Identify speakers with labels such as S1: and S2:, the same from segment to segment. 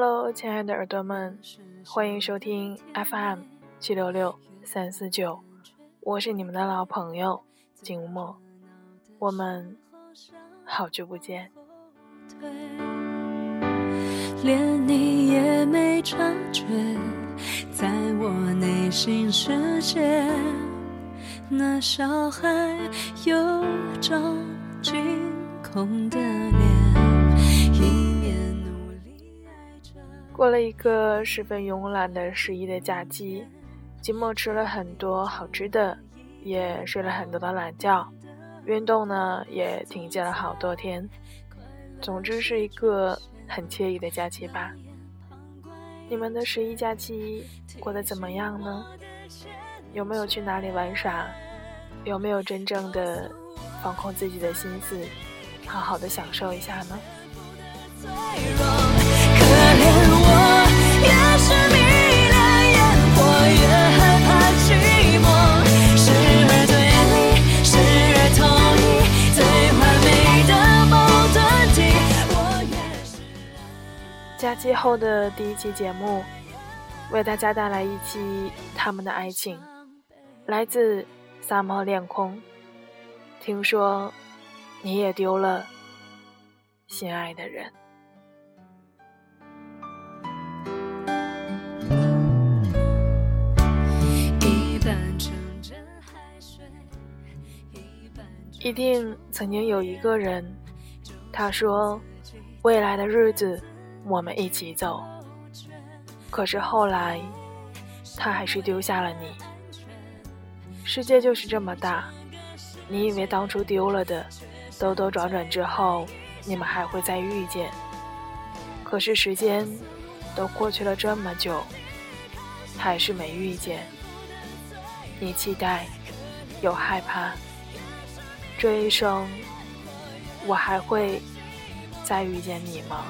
S1: Hello，亲爱的耳朵们，欢迎收听 FM 七六六三四九，我是你们的老朋友景墨，我们好久不见。连你也没察觉，在我内心世界，那小孩有张惊恐的脸。过了一个十分慵懒的十一的假期，寂寞吃了很多好吃的，也睡了很多的懒觉，运动呢也停歇了好多天。总之是一个很惬意的假期吧。你们的十一假期过得怎么样呢？有没有去哪里玩耍？有没有真正的放空自己的心思，好好的享受一下呢？假期后的第一期节目，为大家带来一期他们的爱情，来自萨摩恋空。听说你也丢了心爱的人。一定曾经有一个人，他说：“未来的日子我们一起走。”可是后来，他还是丢下了你。世界就是这么大，你以为当初丢了的，兜兜转转之后，你们还会再遇见？可是时间都过去了这么久，还是没遇见。你期待，又害怕。这一生，我还会再遇见你吗？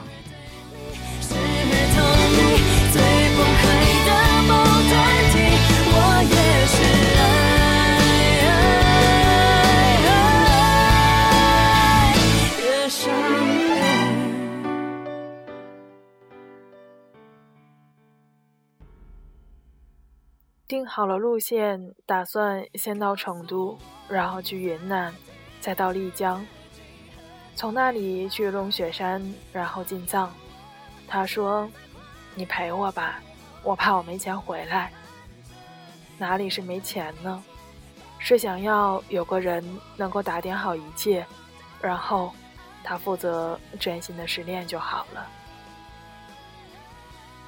S1: 定好了路线，打算先到成都，然后去云南。再到丽江，从那里去龙雪山，然后进藏。他说：“你陪我吧，我怕我没钱回来。”哪里是没钱呢？是想要有个人能够打点好一切，然后他负责专心的失恋就好了。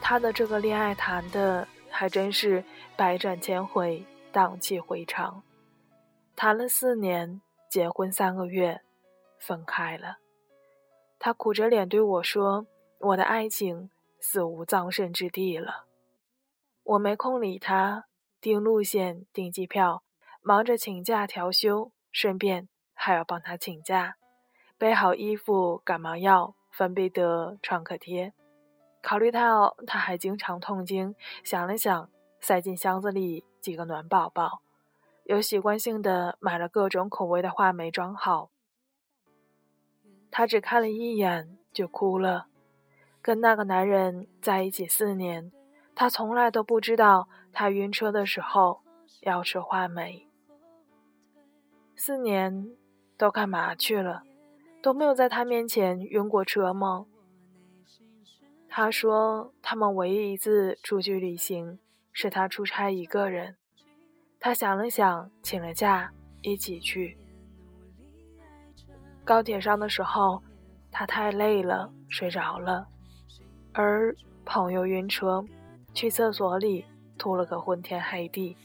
S1: 他的这个恋爱谈的还真是百转千回，荡气回肠，谈了四年。结婚三个月，分开了。他苦着脸对我说：“我的爱情死无葬身之地了。”我没空理他，订路线、订机票，忙着请假调休，顺便还要帮他请假，备好衣服、感冒药、芬必得、创可贴。考虑到他还经常痛经，想了想，塞进箱子里几个暖宝宝。有习惯性的买了各种口味的话梅装好，他只看了一眼就哭了。跟那个男人在一起四年，他从来都不知道他晕车的时候要吃话梅。四年都干嘛去了？都没有在他面前晕过车吗？他说他们唯一一次出去旅行是他出差一个人。他想了想，请了假，一起去。高铁上的时候，他太累了，睡着了，而朋友晕车，去厕所里吐了个昏天黑地。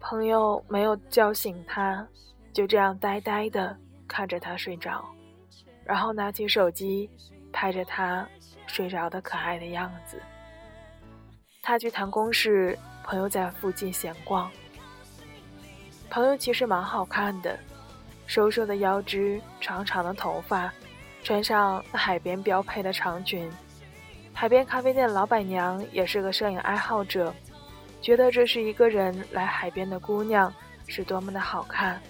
S1: 朋友没有叫醒他，就这样呆呆的看着他睡着，然后拿起手机拍着他睡着的可爱的样子。他去谈公事。朋友在附近闲逛，朋友其实蛮好看的，瘦瘦的腰肢，长长的头发，穿上海边标配的长裙。海边咖啡店老板娘也是个摄影爱好者，觉得这是一个人来海边的姑娘是多么的好看，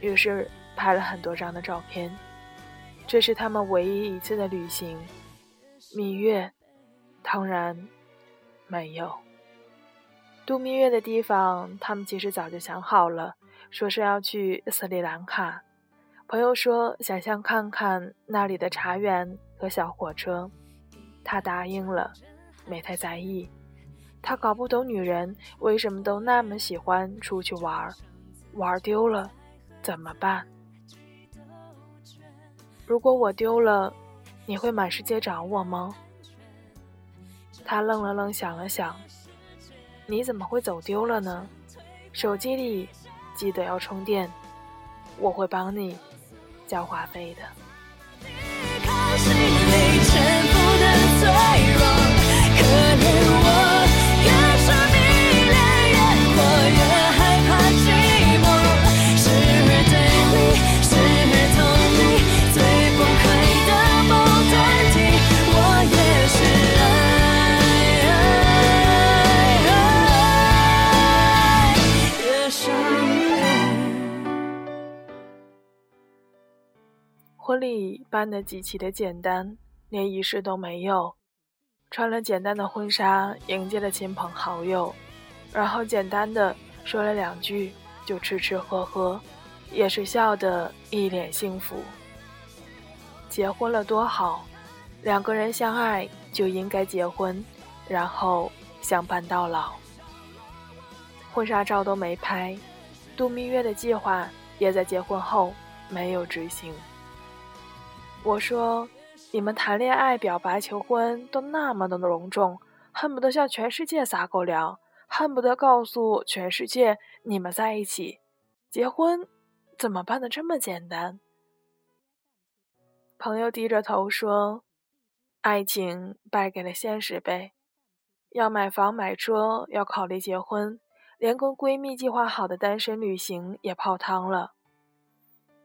S1: 于是拍了很多张的照片。这是他们唯一一次的旅行，蜜月当然没有。度蜜月的地方，他们其实早就想好了，说是要去斯里兰卡。朋友说想象看看那里的茶园和小火车，他答应了，没太在意。他搞不懂女人为什么都那么喜欢出去玩儿，玩丢了怎么办？如果我丢了，你会满世界找我吗？他愣了愣，想了想，你怎么会走丢了呢？手机里记得要充电，我会帮你交话费的。婚礼办得极其的简单，连仪式都没有，穿了简单的婚纱迎接了亲朋好友，然后简单的说了两句就吃吃喝喝，也是笑得一脸幸福。结婚了多好，两个人相爱就应该结婚，然后相伴到老。婚纱照都没拍，度蜜月的计划也在结婚后没有执行。我说：“你们谈恋爱、表白、求婚都那么的隆重，恨不得向全世界撒狗粮，恨不得告诉全世界你们在一起。结婚怎么办的这么简单？”朋友低着头说：“爱情败给了现实呗，要买房买车，要考虑结婚，连跟闺蜜计划好的单身旅行也泡汤了。”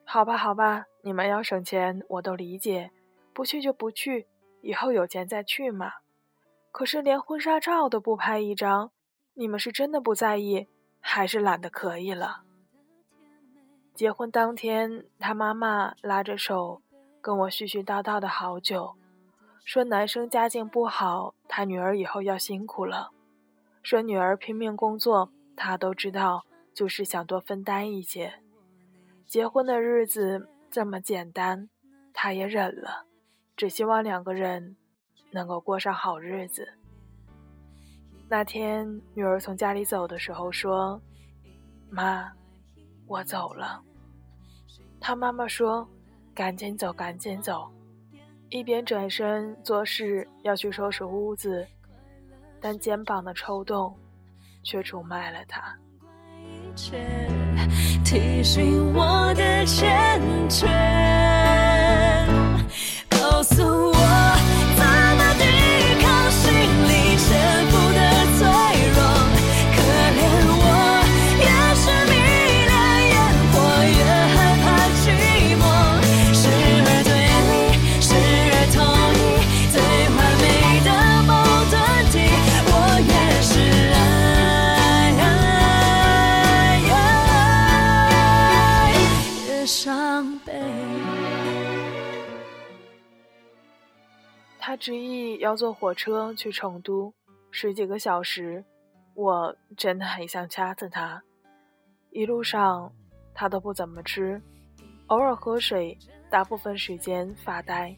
S1: 好吧，好吧，你们要省钱，我都理解。不去就不去，以后有钱再去嘛。可是连婚纱照都不拍一张，你们是真的不在意，还是懒得可以了？结婚当天，他妈妈拉着手跟我絮絮叨叨的好久，说男生家境不好，他女儿以后要辛苦了。说女儿拼命工作，他都知道，就是想多分担一些。结婚的日子这么简单，他也忍了，只希望两个人能够过上好日子。那天女儿从家里走的时候说：“妈，我走了。”她妈妈说：“赶紧走，赶紧走。”一边转身做事要去收拾屋子，但肩膀的抽动却出卖了她。提醒我的欠缺，告诉我。他执意要坐火车去成都，十几个小时，我真的很想掐死他。一路上他都不怎么吃，偶尔喝水，大部分时间发呆，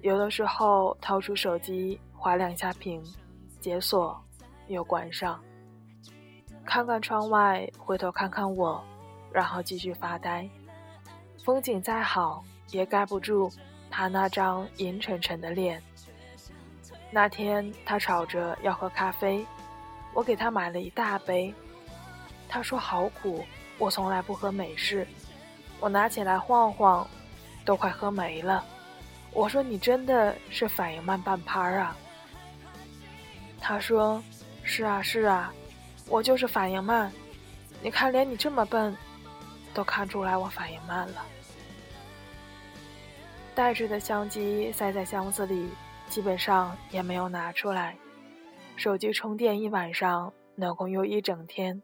S1: 有的时候掏出手机划两下屏，解锁又关上，看看窗外，回头看看我，然后继续发呆。风景再好，也盖不住他那张阴沉沉的脸。那天他吵着要喝咖啡，我给他买了一大杯。他说好苦，我从来不喝美式。我拿起来晃晃，都快喝没了。我说你真的是反应慢半拍儿啊。他说是啊是啊，我就是反应慢。你看连你这么笨，都看出来我反应慢了。带着的相机塞在箱子里。基本上也没有拿出来，手机充电一晚上能够用一整天。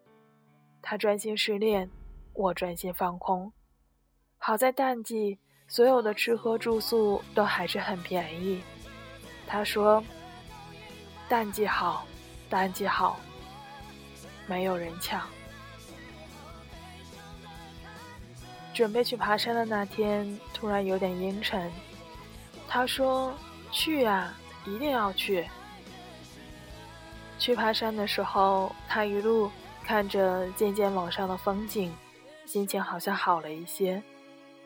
S1: 他专心失恋，我专心放空。好在淡季，所有的吃喝住宿都还是很便宜。他说：“淡季好，淡季好，没有人抢。准备去爬山的那天，突然有点阴沉。他说：“去呀，一定要去。”去爬山的时候，他一路看着渐渐往上的风景，心情好像好了一些，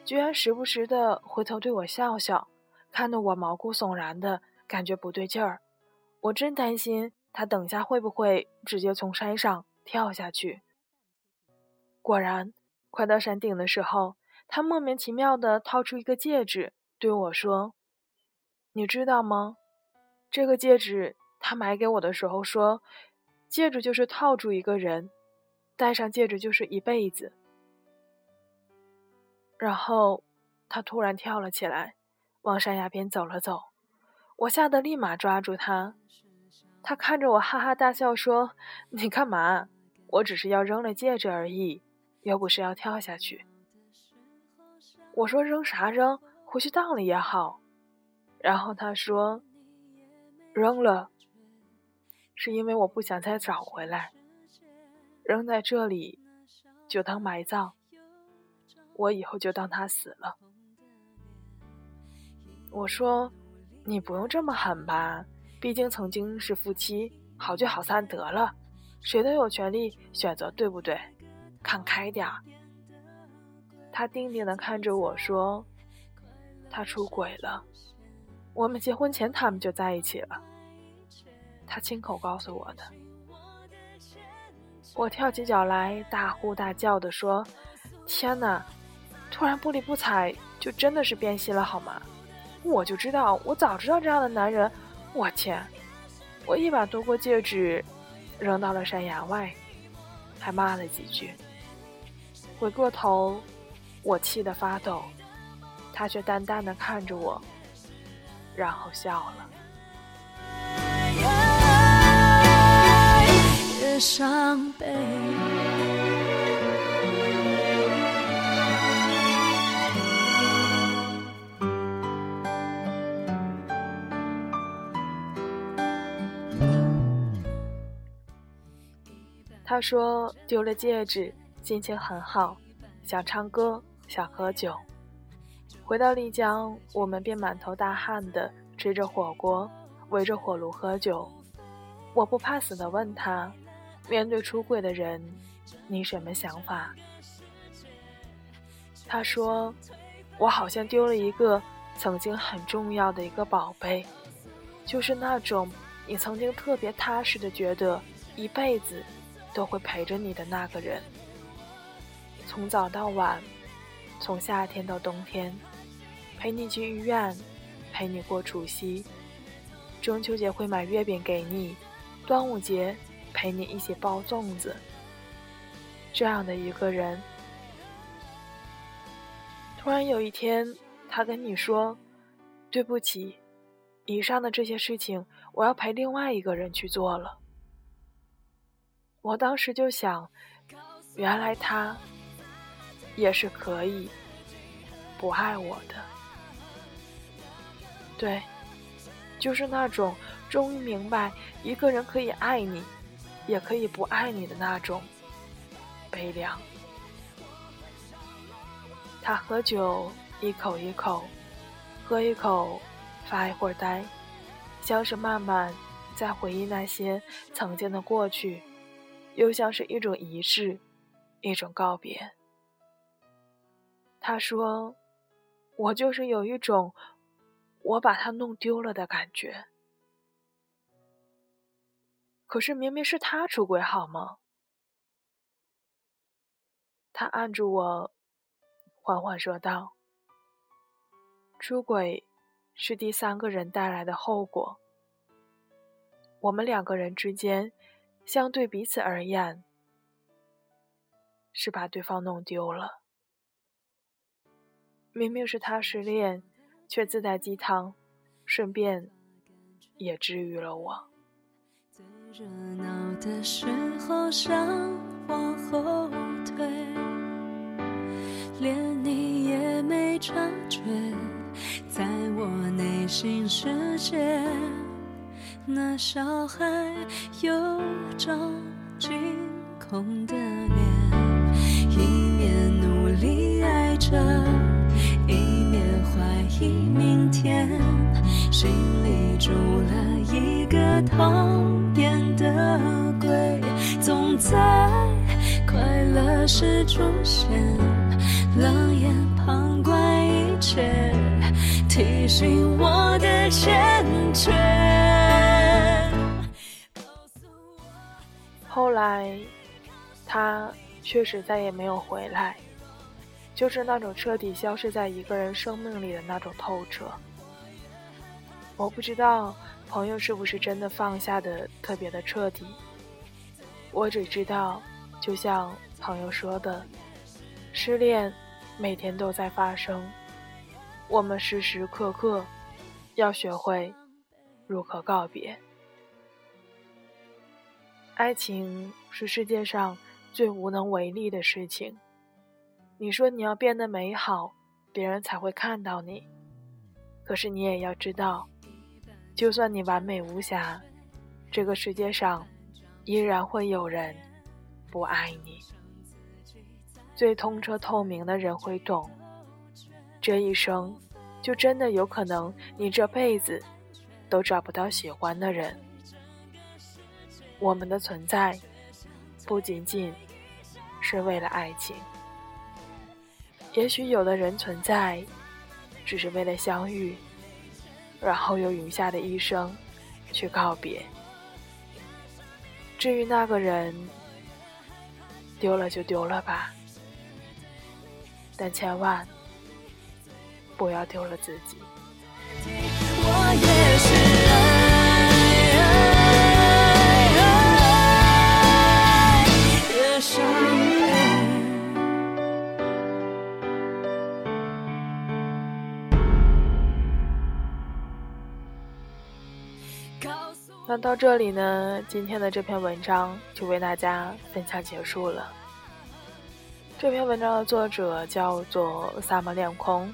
S1: 居然时不时的回头对我笑笑，看得我毛骨悚然的感觉不对劲儿。我真担心他等下会不会直接从山上跳下去。果然。快到山顶的时候，他莫名其妙地掏出一个戒指，对我说：“你知道吗？这个戒指他买给我的时候说，戒指就是套住一个人，戴上戒指就是一辈子。”然后他突然跳了起来，往山崖边走了走。我吓得立马抓住他，他看着我哈哈大笑说：“你干嘛？我只是要扔了戒指而已。”又不是要跳下去，我说扔啥扔，回去当了也好。然后他说，扔了，是因为我不想再找回来，扔在这里就当埋葬，我以后就当他死了。我说，你不用这么狠吧，毕竟曾经是夫妻，好聚好散得了，谁都有权利选择，对不对？看开点儿。他定定的看着我说：“他出轨了，我们结婚前他们就在一起了。”他亲口告诉我的。我跳起脚来，大呼大叫的说：“天哪！突然不理不睬，就真的是变心了好吗？我就知道，我早知道这样的男人。我天！我一把夺过戒指，扔到了山崖外，还骂了几句。”回过头，我气得发抖，他却淡淡的看着我，然后笑了。他说丢了戒指。心情很好，想唱歌，想喝酒。回到丽江，我们便满头大汗的吃着火锅，围着火炉喝酒。我不怕死的问他：“面对出轨的人，你什么想法？”他说：“我好像丢了一个曾经很重要的一个宝贝，就是那种你曾经特别踏实的觉得一辈子都会陪着你的那个人。”从早到晚，从夏天到冬天，陪你去医院，陪你过除夕，中秋节会买月饼给你，端午节陪你一起包粽子。这样的一个人，突然有一天，他跟你说：“对不起，以上的这些事情，我要陪另外一个人去做了。”我当时就想，原来他。也是可以不爱我的，对，就是那种终于明白一个人可以爱你，也可以不爱你的那种悲凉。他喝酒一口一口，喝一口发一会儿呆，像是慢慢在回忆那些曾经的过去，又像是一种仪式，一种告别。他说：“我就是有一种，我把他弄丢了的感觉。可是明明是他出轨，好吗？”他按住我，缓缓说道：“出轨是第三个人带来的后果。我们两个人之间，相对彼此而言，是把对方弄丢了。”明明是他失恋，却自带鸡汤，顺便也治愈了我。最热闹的时候想往后退，连你也没察觉，在我内心世界，
S2: 那小孩有张惊恐的脸，一面努力爱着，怀疑明天，心里住了一个讨厌的鬼，总在快乐时出现，冷眼旁观一切，提醒我的欠缺。
S1: 后来，他确实再也没有回来，就是那种彻底消失在一个人生命里的那种透彻。我不知道朋友是不是真的放下的特别的彻底，我只知道，就像朋友说的，失恋每天都在发生，我们时时刻刻要学会如何告别。爱情是世界上最无能为力的事情。你说你要变得美好，别人才会看到你。可是你也要知道，就算你完美无瑕，这个世界上依然会有人不爱你。最通彻透明的人会懂，这一生就真的有可能你这辈子都找不到喜欢的人。我们的存在，不仅仅是为了爱情。也许有的人存在，只是为了相遇，然后用余下的一生去告别。至于那个人，丢了就丢了吧，但千万不要丢了自己。那到这里呢，今天的这篇文章就为大家分享结束了。这篇文章的作者叫做萨摩亮空，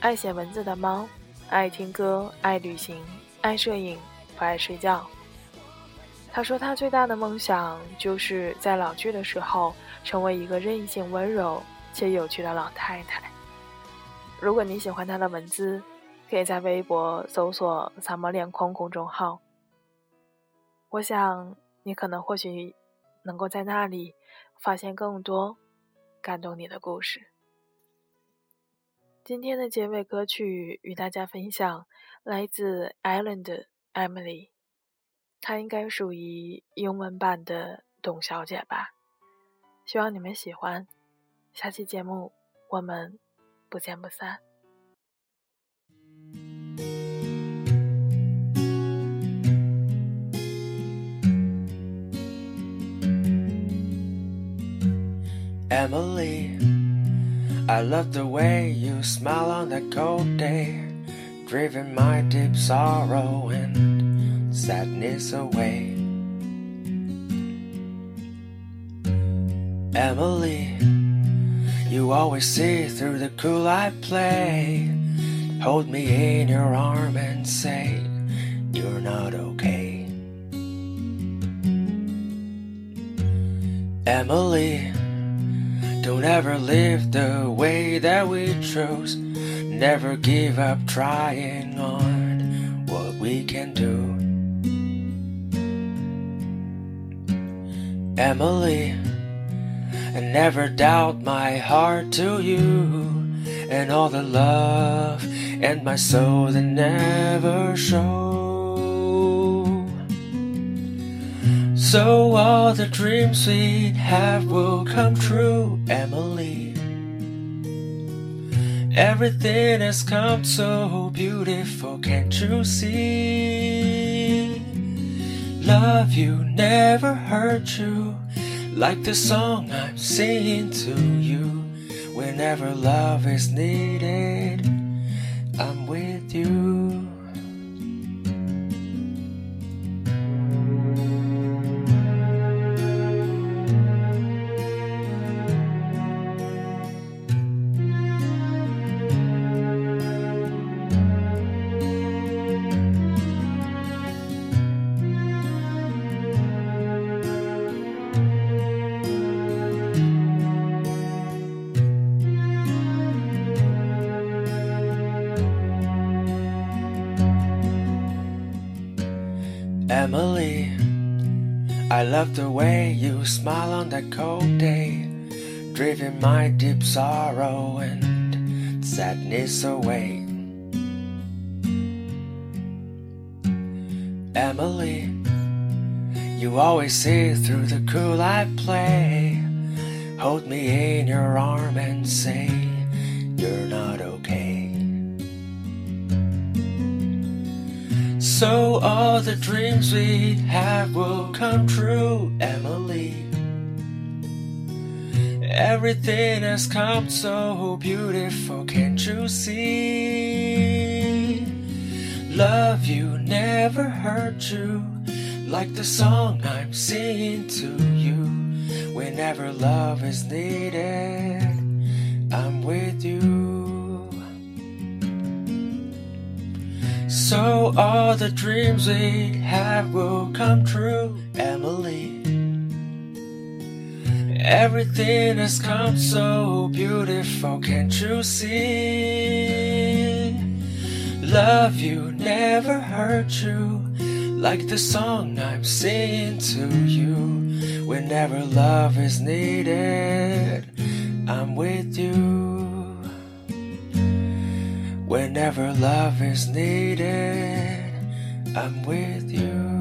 S1: 爱写文字的猫，爱听歌，爱旅行，爱摄影，不爱睡觉。他说他最大的梦想就是在老去的时候成为一个任性、温柔且有趣的老太太。如果你喜欢他的文字，可以在微博搜索“萨摩亮空”公众号。我想，你可能或许能够在那里发现更多感动你的故事。今天的结尾歌曲与大家分享，来自 Island Emily，她应该属于英文版的董小姐吧。希望你们喜欢。下期节目我们不见不散。
S3: Emily, I love the way you smile on that cold day, driving my deep sorrow and sadness away. Emily, you always see through the cool I play. Hold me in your arm and say, You're not okay. Emily, don't ever live the way that we chose. Never give up trying on what we can do. Emily, and never doubt my heart to you and all the love and my soul that never show. So all the dreams we have will come true, Emily. Everything has come so beautiful, can't you see? Love you never hurt you, like the song I'm singing to you. Whenever love is needed, I'm with you. Love the way you smile on that cold day, driving my deep sorrow and sadness away. Emily, you always see through the cool I play. Hold me in your arm and say you're not okay. So all the dreams we have will come true, Emily. Everything has come so beautiful, can't you see? Love you never hurt you, like the song I'm singing to you. Whenever love is needed, I'm with you. So all the dreams we have will come true, Emily. Everything has come so beautiful, can't you see? Love you never hurt you, like the song I'm singing to you. Whenever love is needed, I'm with you. Whenever love is needed, I'm with you.